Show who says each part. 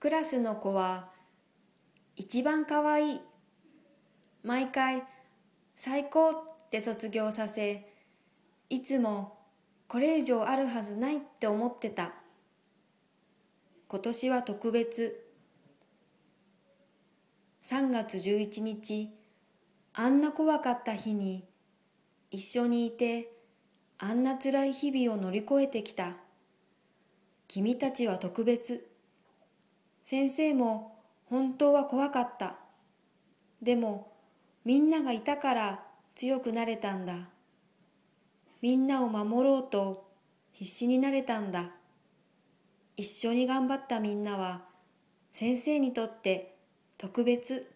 Speaker 1: クラスの子は一番かわいい。毎回最高って卒業させ、いつもこれ以上あるはずないって思ってた。今年は特別。3月11日、あんな怖かった日に一緒にいてあんな辛い日々を乗り越えてきた。君たちは特別。先生も本当は怖かった。でもみんながいたから強くなれたんだ。みんなを守ろうと必死になれたんだ。一緒に頑張ったみんなは先生にとって特別